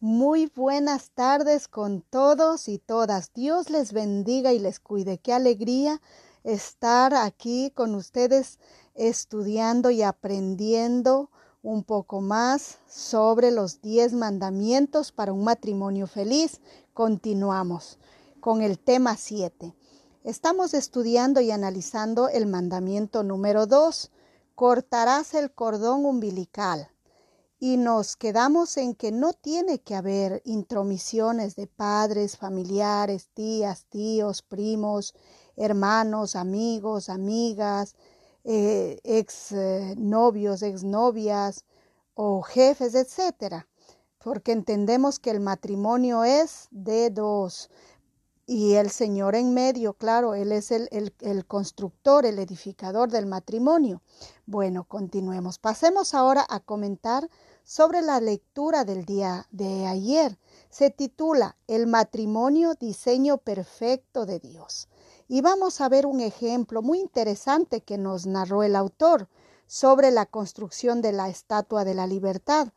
Muy buenas tardes con todos y todas. Dios les bendiga y les cuide. Qué alegría estar aquí con ustedes estudiando y aprendiendo un poco más sobre los diez mandamientos para un matrimonio feliz. Continuamos con el tema 7. Estamos estudiando y analizando el mandamiento número 2. Cortarás el cordón umbilical y nos quedamos en que no tiene que haber intromisiones de padres, familiares, tías, tíos, primos, hermanos, amigos, amigas, eh, ex eh, novios, ex novias o jefes, etcétera, porque entendemos que el matrimonio es de dos y el Señor en medio, claro, Él es el, el, constructor, el edificador del matrimonio. Bueno, continuemos. Pasemos ahora a comentar sobre la lectura del día de ayer. Se titula El matrimonio, diseño perfecto de Dios. Y vamos a ver un ejemplo muy interesante que nos narró el autor sobre la construcción de la Estatua de la Libertad.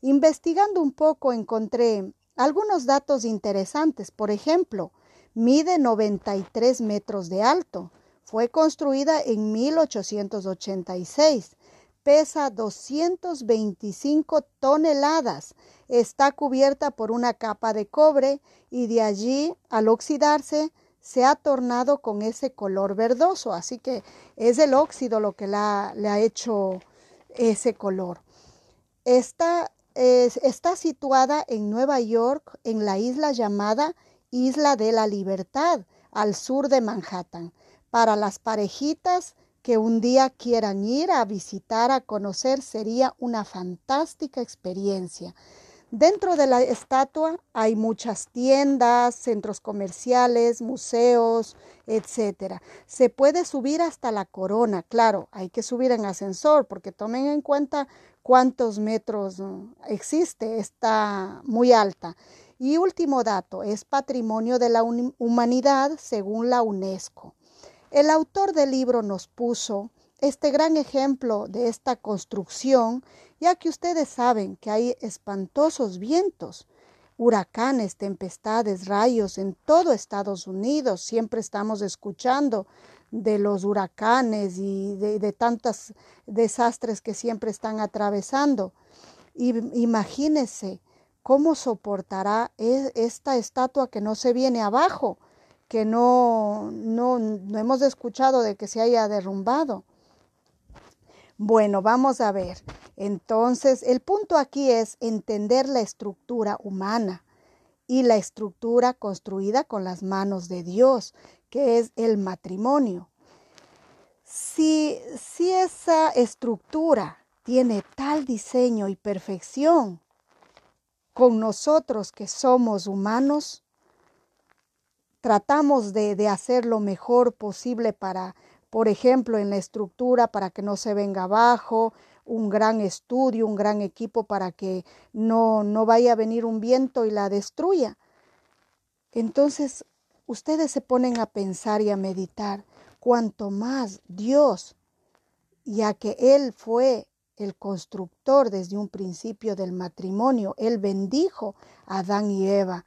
Investigando un poco encontré algunos datos interesantes. Por ejemplo, mide 93 metros de alto. Fue construida en 1886. Pesa 225 toneladas. Está cubierta por una capa de cobre y de allí, al oxidarse, se ha tornado con ese color verdoso. Así que es el óxido lo que la, le ha hecho ese color. Está situada en Nueva York, en la isla llamada Isla de la Libertad, al sur de Manhattan, para las parejitas que un día quieran ir a visitar, a conocer, sería una fantástica experiencia. Dentro de la estatua hay muchas tiendas, centros comerciales, museos, etcétera. Se puede subir hasta la corona, claro, hay que subir en ascensor porque tomen en cuenta cuántos metros existe, está muy alta. Y último dato, es patrimonio de la humanidad según la UNESCO. El autor del libro nos puso este gran ejemplo de esta construcción, ya que ustedes saben que hay espantosos vientos, huracanes, tempestades, rayos en todo Estados Unidos. Siempre estamos escuchando de los huracanes y de, tantos desastres que siempre están atravesando. Y imagínense ¿Cómo soportará e, esta estatua que no se viene abajo, que no, no, no hemos escuchado de que se haya derrumbado? Bueno, vamos a ver. Entonces, el punto aquí es entender la estructura humana y la estructura construida con las manos de Dios, que es el matrimonio. Si, si esa estructura tiene tal diseño y perfección, con nosotros que somos humanos, tratamos de, de, hacer lo mejor posible para, por ejemplo, en la estructura, para que no se venga abajo, un gran estudio, un gran equipo para que no, no vaya a venir un viento y la destruya. Entonces, ustedes se ponen a pensar y a meditar, cuanto más Dios, ya que Él fue el constructor desde un principio del matrimonio. Él bendijo a Adán y Eva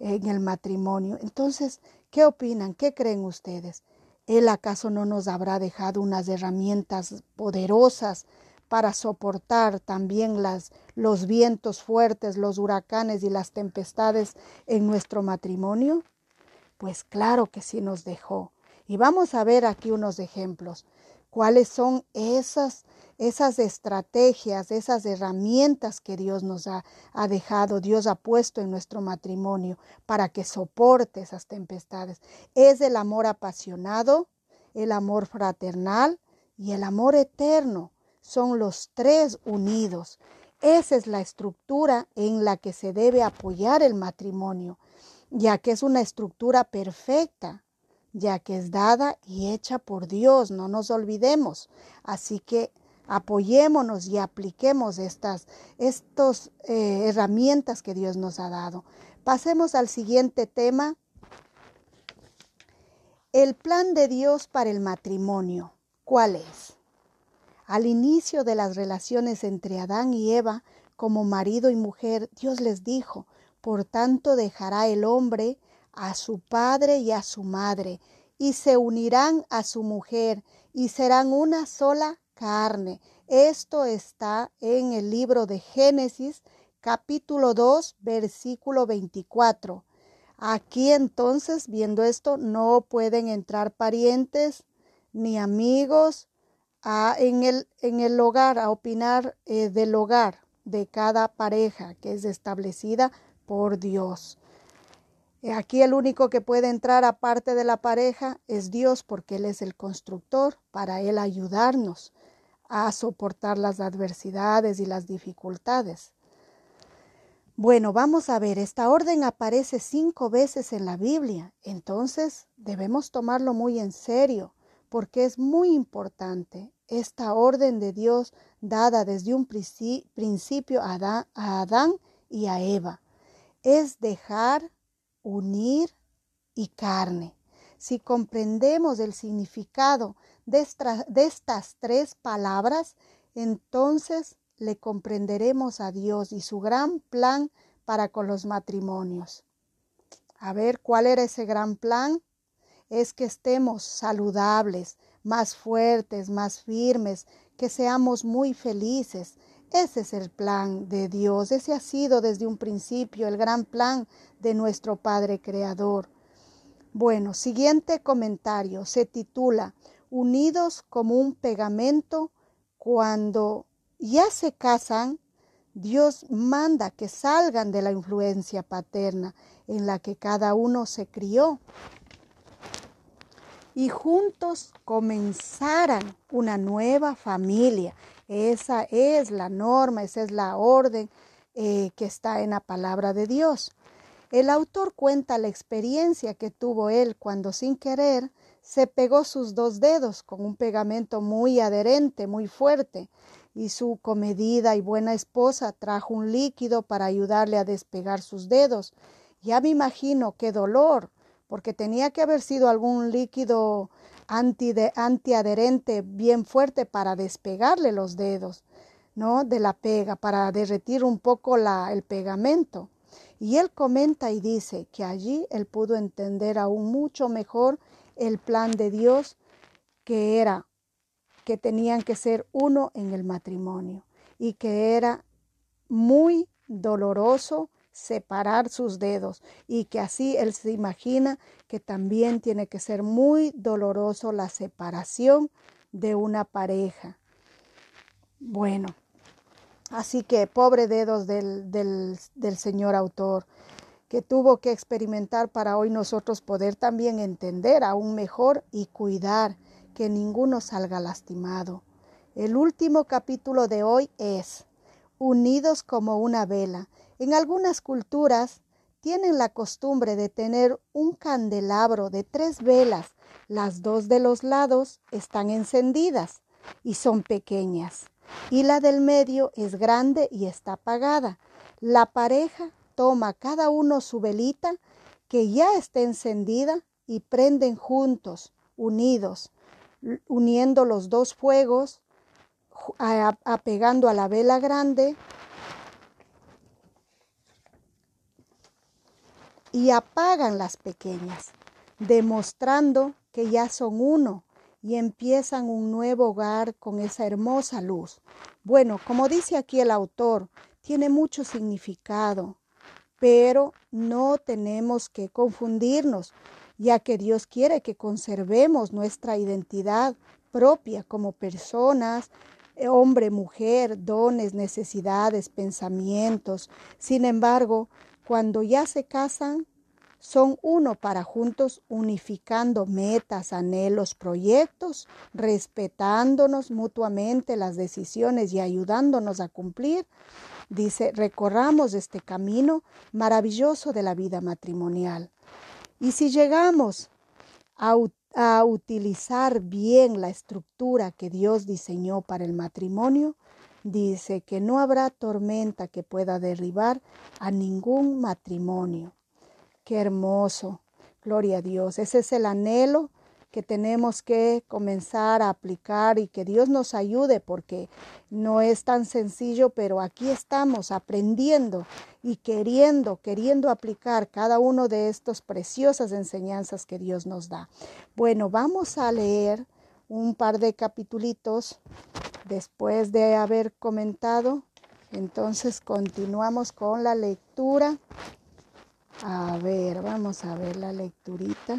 en el matrimonio. Entonces, ¿qué opinan? ¿Qué creen ustedes? ¿Él acaso no nos habrá dejado unas herramientas poderosas para soportar también las, los vientos fuertes, los huracanes y las tempestades en nuestro matrimonio? Pues claro que sí nos dejó. Y vamos a ver aquí unos ejemplos. ¿Cuáles son esas esas estrategias, esas herramientas que Dios nos ha, ha, dejado, Dios ha puesto en nuestro matrimonio para que soporte esas tempestades. Es el amor apasionado, el amor fraternal y el amor eterno. Son los tres unidos. Esa es la estructura en la que se debe apoyar el matrimonio, ya que es una estructura perfecta, ya que es dada y hecha por Dios, no nos olvidemos. Así que apoyémonos y apliquemos estas estos, eh, herramientas que Dios nos ha dado. Pasemos al siguiente tema. El plan de Dios para el matrimonio. ¿Cuál es? Al inicio de las relaciones entre Adán y Eva como marido y mujer, Dios les dijo, por tanto dejará el hombre a su padre y a su madre, y se unirán a su mujer, y serán una sola carne. Esto está en el libro de Génesis, capítulo 2, versículo 24. Aquí entonces, viendo esto, no pueden entrar parientes ni amigos en, el, en, el, hogar, a opinar eh, del hogar de cada pareja que es establecida por Dios. Aquí el único que puede entrar aparte de la pareja es Dios porque Él es el constructor para Él ayudarnos a soportar las adversidades y las dificultades. Bueno, vamos a ver, esta orden aparece cinco veces en la Biblia, entonces debemos tomarlo muy en serio, porque es muy importante esta orden de Dios dada desde un principio a Adán, y a Eva. Es dejar, unir y carne. Si comprendemos el significado de, estas tres palabras, entonces le comprenderemos a Dios y su gran plan para con los matrimonios. A ver, ¿cuál era ese gran plan? Es que estemos saludables, más fuertes, más firmes, que seamos muy felices. Ese es el plan de Dios, ese ha sido desde un principio el gran plan de nuestro Padre Creador. Bueno, siguiente comentario se titula Unidos como un pegamento cuando ya se casan, Dios manda que salgan de la influencia paterna en la que cada uno se crió y juntos comenzaran una nueva familia. Esa es la norma, esa es la orden eh, que está en la palabra de Dios. El autor cuenta la experiencia que tuvo él cuando sin querer se pegó sus dos dedos con un pegamento muy adherente, muy fuerte, y su comedida y buena esposa trajo un líquido para ayudarle a despegar sus dedos. Ya me imagino qué dolor, porque tenía que haber sido algún líquido antiadherente bien fuerte para despegarle los dedos, ¿no? De la pega, para derretir un poco la, el pegamento. Y él comenta y dice que allí él pudo entender aún mucho mejor el plan de Dios, que era que tenían que ser uno en el matrimonio y que era muy doloroso separar sus dedos y que así él se imagina que también tiene que ser muy doloroso la separación de una pareja. Bueno, así que pobre dedos del, del, del señor autor que tuvo que experimentar para hoy nosotros poder también entender aún mejor y cuidar que ninguno salga lastimado. El último capítulo de hoy es Unidos como una vela. En algunas culturas tienen la costumbre de tener un candelabro de tres velas. Las dos de los lados están encendidas y son pequeñas, y la del medio es grande y está apagada. La pareja toma cada uno su velita que ya está encendida y prenden juntos, unidos, uniendo los dos fuegos, apegando a la vela grande y apagan las pequeñas, demostrando que ya son uno y empiezan un nuevo hogar con esa hermosa luz. Bueno, como dice aquí el autor, tiene mucho significado, pero no tenemos que confundirnos ya que Dios quiere que conservemos nuestra identidad propia como personas, eh, hombre, mujer, dones, necesidades, pensamientos. Sin embargo, cuando ya se casan, son uno para juntos unificando metas, anhelos, proyectos, respetándonos mutuamente las decisiones y ayudándonos a cumplir. Dice, recorramos este camino maravilloso de la vida matrimonial. Y si llegamos a, utilizar bien la estructura que Dios diseñó para el matrimonio, dice que no habrá tormenta que pueda derribar a ningún matrimonio. Qué hermoso. Gloria a Dios. Ese es el anhelo que tenemos que comenzar a aplicar y que Dios nos ayude porque no es tan sencillo, pero aquí estamos aprendiendo y queriendo, queriendo aplicar cada uno de estas preciosas enseñanzas que Dios nos da. Bueno, vamos a leer un par de capitulitos después de haber comentado. Entonces continuamos con la lectura. A ver, vamos a ver la lecturita.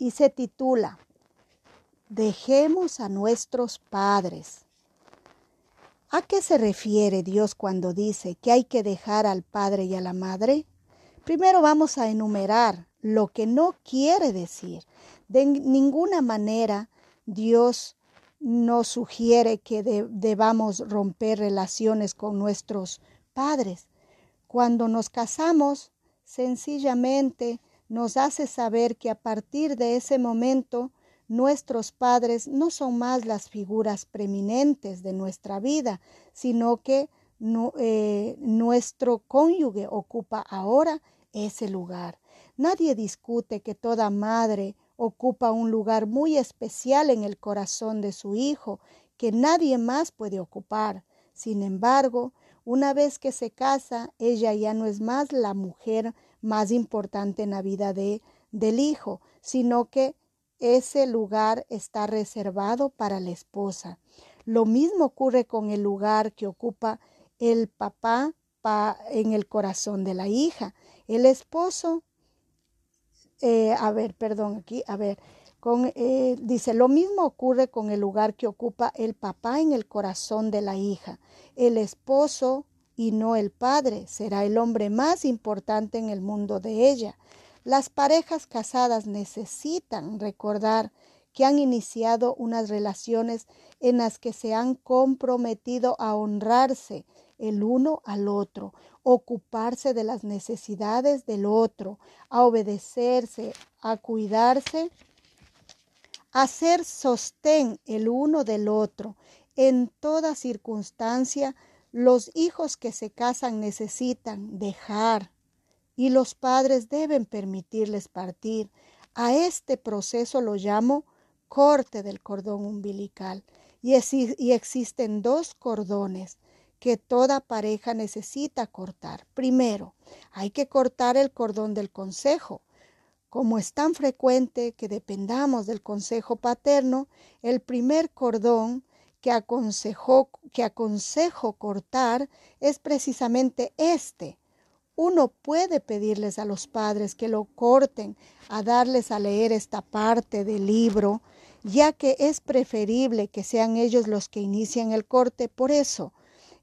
Y se titula, Dejemos a nuestros padres. ¿A qué se refiere Dios cuando dice que hay que dejar al padre y a la madre? Primero vamos a enumerar lo que no quiere decir. De ninguna manera Dios nos sugiere que debamos romper relaciones con nuestros padres. Cuando nos casamos, sencillamente nos hace saber que a partir de ese momento nuestros padres no son más las figuras preeminentes de nuestra vida, sino que eh, nuestro cónyuge ocupa ahora ese lugar. Nadie discute que toda madre ocupa un lugar muy especial en el corazón de su hijo que nadie más puede ocupar. Sin embargo, una vez que se casa, ella ya no es más la mujer más importante en la vida de, del hijo, sino que ese lugar está reservado para la esposa. Lo mismo ocurre con el lugar que ocupa el papá en el corazón de la hija. El esposo, eh, a ver, perdón, aquí, a ver, eh, dice, lo mismo ocurre con el lugar que ocupa el papá en el corazón de la hija. El esposo y no el padre será el hombre más importante en el mundo de ella. Las parejas casadas necesitan recordar que han iniciado unas relaciones en las que se han comprometido a honrarse el uno al otro, ocuparse de las necesidades del otro, a obedecerse, a cuidarse hacer sostén el uno del otro. En toda circunstancia, los hijos que se casan necesitan dejar y los padres deben permitirles partir. A este proceso lo llamo corte del cordón umbilical. Y, existen dos cordones que toda pareja necesita cortar. Primero, hay que cortar el cordón del consejo, como es tan frecuente que dependamos del consejo paterno, el primer cordón que, que aconsejo cortar es precisamente este. Uno puede pedirles a los padres que lo corten, a darles a leer esta parte del libro, ya que es preferible que sean ellos los que inicien el corte. Por eso,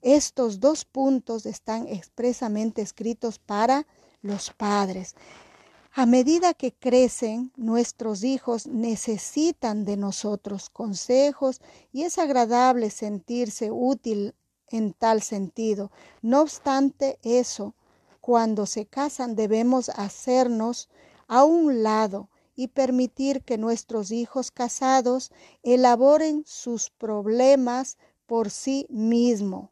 estos dos puntos están expresamente escritos para los padres. A medida que crecen, nuestros hijos necesitan de nosotros consejos y es agradable sentirse útil en tal sentido. No obstante eso, cuando se casan debemos hacernos a un lado y permitir que nuestros hijos casados elaboren sus problemas por sí mismos.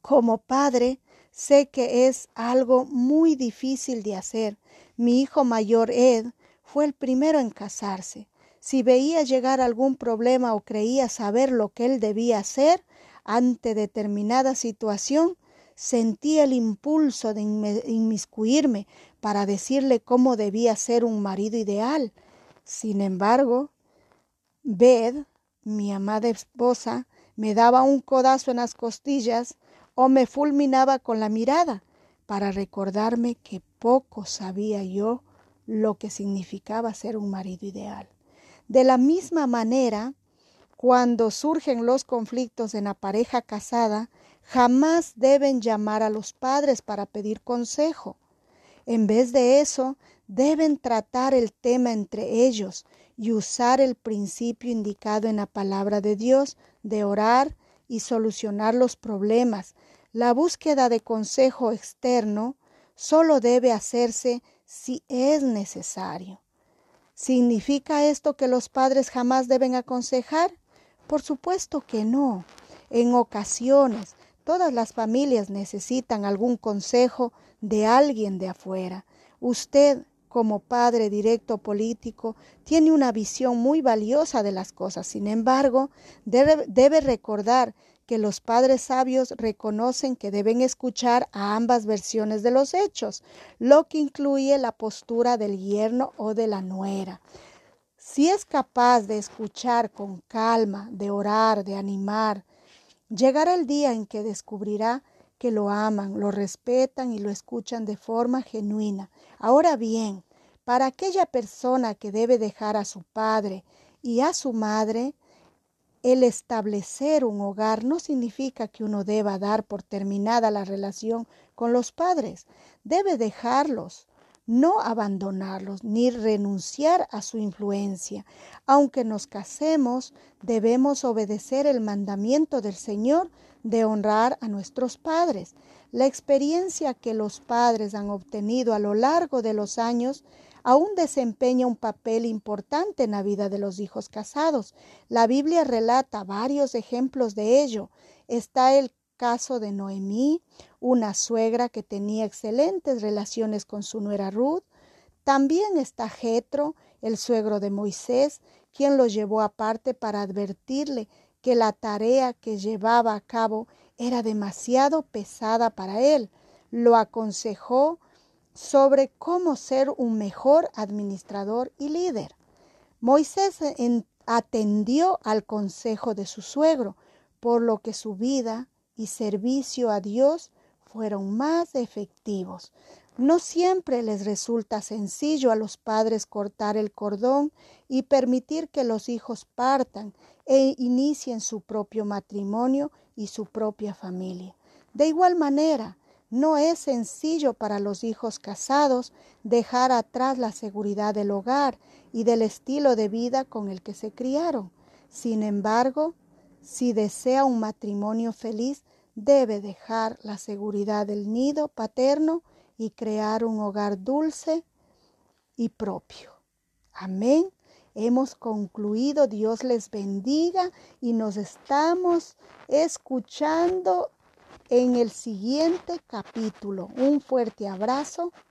Como padre, Sé que es algo muy difícil de hacer. Mi hijo mayor, Ed, fue el primero en casarse. Si veía llegar algún problema o creía saber lo que él debía hacer ante determinada situación, sentía el impulso de inmiscuirme para decirle cómo debía ser un marido ideal. Sin embargo, Bed, mi amada esposa, me daba un codazo en las costillas o me fulminaba con la mirada para recordarme que poco sabía yo lo que significaba ser un marido ideal. De la misma manera, cuando surgen los conflictos en la pareja casada, jamás deben llamar a los padres para pedir consejo. En vez de eso, deben tratar el tema entre ellos y usar el principio indicado en la palabra de Dios de orar y solucionar los problemas. La búsqueda de consejo externo solo debe hacerse si es necesario. ¿Significa esto que los padres jamás deben aconsejar? Por supuesto que no. En ocasiones, todas las familias necesitan algún consejo de alguien de afuera. Usted, como padre directo político, tiene una visión muy valiosa de las cosas. Sin embargo, debe, debe recordar que los padres sabios reconocen que deben escuchar a ambas versiones de los hechos, lo que incluye la postura del yerno o de la nuera. Si es capaz de escuchar con calma, de orar, de animar, llegará el día en que descubrirá que lo aman, lo respetan y lo escuchan de forma genuina. Ahora bien, para aquella persona que debe dejar a su padre y a su madre, el establecer un hogar no significa que uno deba dar por terminada la relación con los padres. Debe dejarlos, no abandonarlos ni renunciar a su influencia. Aunque nos casemos, debemos obedecer el mandamiento del Señor de honrar a nuestros padres. La experiencia que los padres han obtenido a lo largo de los años aún desempeña un papel importante en la vida de los hijos casados. La Biblia relata varios ejemplos de ello. Está el caso de Noemí, una suegra que tenía excelentes relaciones con su nuera Ruth. También está Jetro, el suegro de Moisés, quien lo llevó aparte para advertirle que la tarea que llevaba a cabo era demasiado pesada para él. Lo aconsejó sobre cómo ser un mejor administrador y líder. Moisés atendió al consejo de su suegro, por lo que su vida y servicio a Dios fueron más efectivos. No siempre les resulta sencillo a los padres cortar el cordón y permitir que los hijos partan e inicien su propio matrimonio y su propia familia. De igual manera, no es sencillo para los hijos casados dejar atrás la seguridad del hogar y del estilo de vida con el que se criaron. Sin embargo, si desea un matrimonio feliz, debe dejar la seguridad del nido paterno y crear un hogar dulce y propio. Amén. Hemos concluido. Dios les bendiga y nos estamos escuchando en el siguiente capítulo. Un fuerte abrazo.